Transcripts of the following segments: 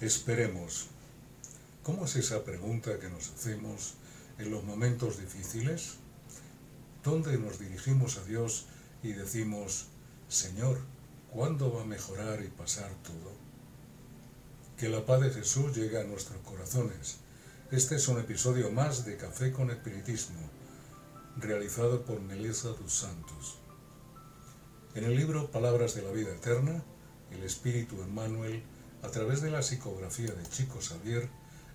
Esperemos. ¿Cómo es esa pregunta que nos hacemos en los momentos difíciles? ¿Dónde nos dirigimos a Dios y decimos, Señor, ¿cuándo va a mejorar y pasar todo? Que la paz de Jesús llegue a nuestros corazones. Este es un episodio más de Café con Espiritismo, realizado por Melissa dos Santos. En el libro Palabras de la Vida Eterna, el Espíritu Emmanuel a través de la psicografía de Chico Xavier,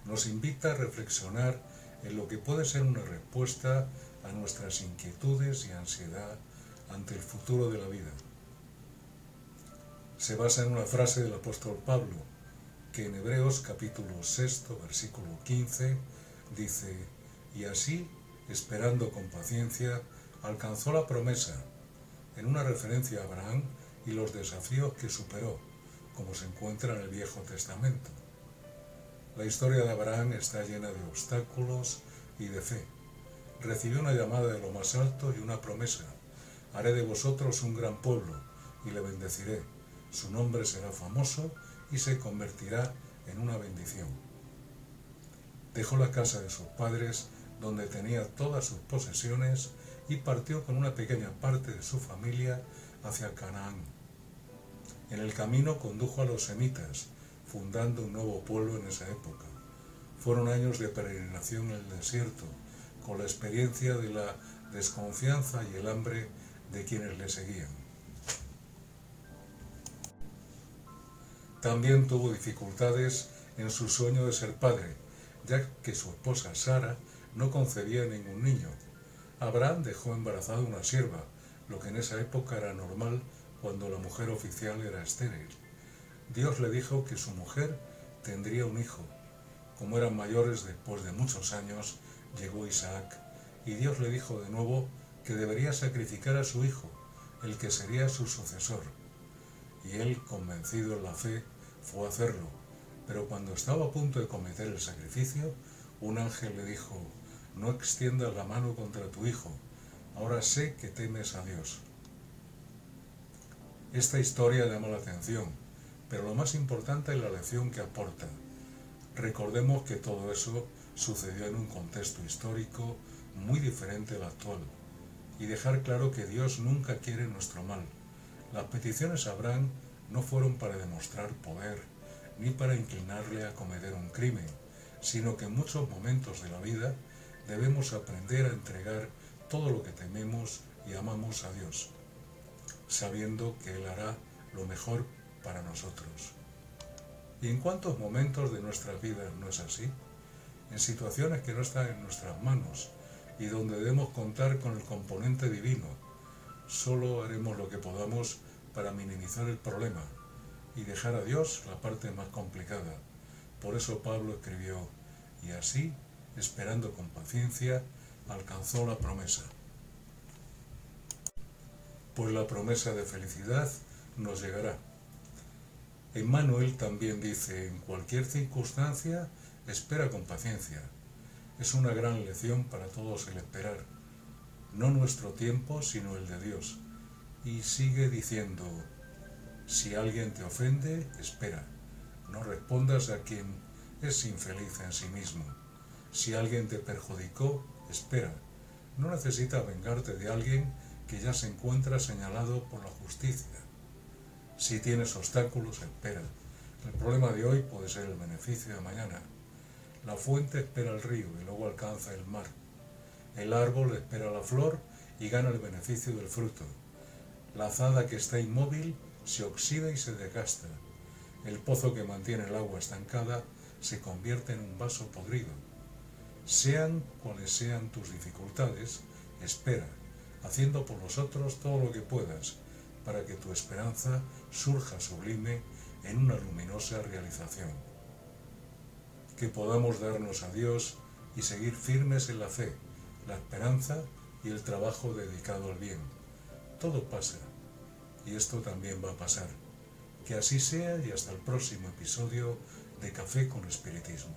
nos invita a reflexionar en lo que puede ser una respuesta a nuestras inquietudes y ansiedad ante el futuro de la vida. Se basa en una frase del apóstol Pablo, que en Hebreos capítulo 6, versículo 15, dice, y así, esperando con paciencia, alcanzó la promesa, en una referencia a Abraham y los desafíos que superó como se encuentra en el Viejo Testamento. La historia de Abraham está llena de obstáculos y de fe. Recibió una llamada de lo más alto y una promesa. Haré de vosotros un gran pueblo y le bendeciré. Su nombre será famoso y se convertirá en una bendición. Dejó la casa de sus padres, donde tenía todas sus posesiones, y partió con una pequeña parte de su familia hacia Canaán en el camino condujo a los semitas, fundando un nuevo pueblo en esa época. Fueron años de peregrinación en el desierto, con la experiencia de la desconfianza y el hambre de quienes le seguían. También tuvo dificultades en su sueño de ser padre, ya que su esposa Sara no concebía ningún niño. Abraham dejó embarazada una sierva, lo que en esa época era normal cuando la mujer oficial era estéril. Dios le dijo que su mujer tendría un hijo. Como eran mayores después de muchos años, llegó Isaac, y Dios le dijo de nuevo que debería sacrificar a su hijo, el que sería su sucesor. Y él, convencido en la fe, fue a hacerlo. Pero cuando estaba a punto de cometer el sacrificio, un ángel le dijo, no extiendas la mano contra tu hijo, ahora sé que temes a Dios. Esta historia llama la atención, pero lo más importante es la lección que aporta. Recordemos que todo eso sucedió en un contexto histórico muy diferente al actual, y dejar claro que Dios nunca quiere nuestro mal. Las peticiones a Abraham no fueron para demostrar poder, ni para inclinarle a cometer un crimen, sino que en muchos momentos de la vida debemos aprender a entregar todo lo que tememos y amamos a Dios sabiendo que Él hará lo mejor para nosotros. ¿Y en cuántos momentos de nuestras vidas no es así? En situaciones que no están en nuestras manos y donde debemos contar con el componente divino. Solo haremos lo que podamos para minimizar el problema y dejar a Dios la parte más complicada. Por eso Pablo escribió, y así, esperando con paciencia, alcanzó la promesa pues la promesa de felicidad nos llegará. Emmanuel también dice, en cualquier circunstancia, espera con paciencia. Es una gran lección para todos el esperar, no nuestro tiempo, sino el de Dios. Y sigue diciendo, si alguien te ofende, espera, no respondas a quien es infeliz en sí mismo. Si alguien te perjudicó, espera, no necesitas vengarte de alguien que ya se encuentra señalado por la justicia. Si tienes obstáculos, espera. El problema de hoy puede ser el beneficio de mañana. La fuente espera el río y luego alcanza el mar. El árbol espera la flor y gana el beneficio del fruto. La azada que está inmóvil se oxida y se desgasta. El pozo que mantiene el agua estancada se convierte en un vaso podrido. Sean cuales sean tus dificultades, espera haciendo por nosotros todo lo que puedas para que tu esperanza surja sublime en una luminosa realización. Que podamos darnos a Dios y seguir firmes en la fe, la esperanza y el trabajo dedicado al bien. Todo pasa y esto también va a pasar. Que así sea y hasta el próximo episodio de Café con Espiritismo.